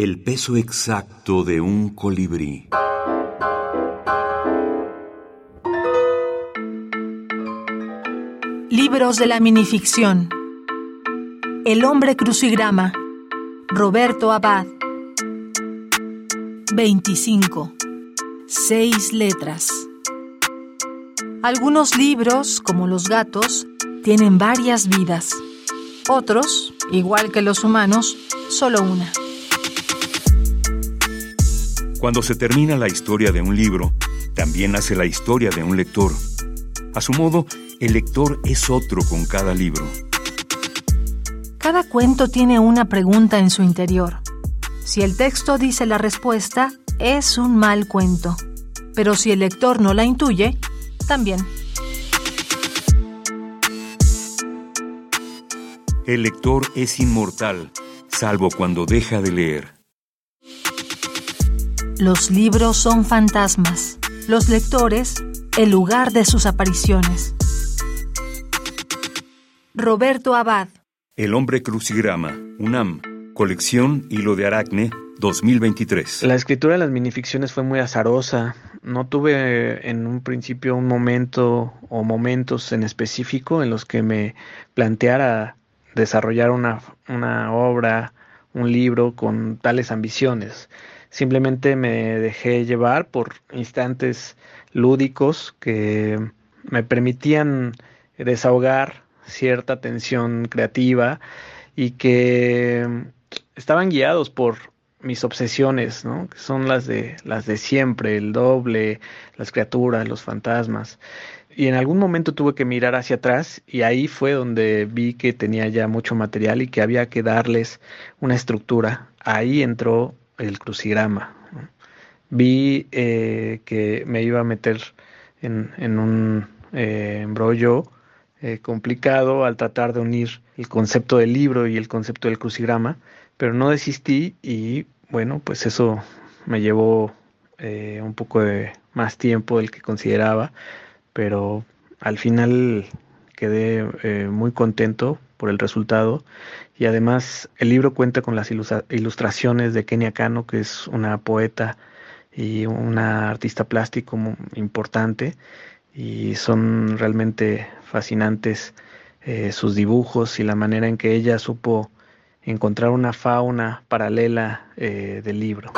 El peso exacto de un colibrí. Libros de la minificción. El hombre crucigrama. Roberto Abad. 25. Seis letras. Algunos libros, como los gatos, tienen varias vidas. Otros, igual que los humanos, solo una. Cuando se termina la historia de un libro, también nace la historia de un lector. A su modo, el lector es otro con cada libro. Cada cuento tiene una pregunta en su interior. Si el texto dice la respuesta, es un mal cuento. Pero si el lector no la intuye, también. El lector es inmortal, salvo cuando deja de leer. Los libros son fantasmas, los lectores, el lugar de sus apariciones. Roberto Abad. El hombre crucigrama, UNAM, colección Hilo de Aracne, 2023. La escritura de las minificciones fue muy azarosa. No tuve en un principio un momento o momentos en específico en los que me planteara desarrollar una, una obra, un libro con tales ambiciones. Simplemente me dejé llevar por instantes lúdicos que me permitían desahogar cierta tensión creativa y que estaban guiados por mis obsesiones, ¿no? Que son las de las de siempre, el doble, las criaturas, los fantasmas. Y en algún momento tuve que mirar hacia atrás y ahí fue donde vi que tenía ya mucho material y que había que darles una estructura. Ahí entró el crucigrama. Vi eh, que me iba a meter en, en un eh, embrollo eh, complicado al tratar de unir el concepto del libro y el concepto del crucigrama, pero no desistí y bueno, pues eso me llevó un poco de más tiempo del que consideraba pero al final quedé eh, muy contento por el resultado y además el libro cuenta con las ilustraciones de Kenia Kano, que es una poeta y una artista plástico importante y son realmente fascinantes eh, sus dibujos y la manera en que ella supo encontrar una fauna paralela eh, del libro.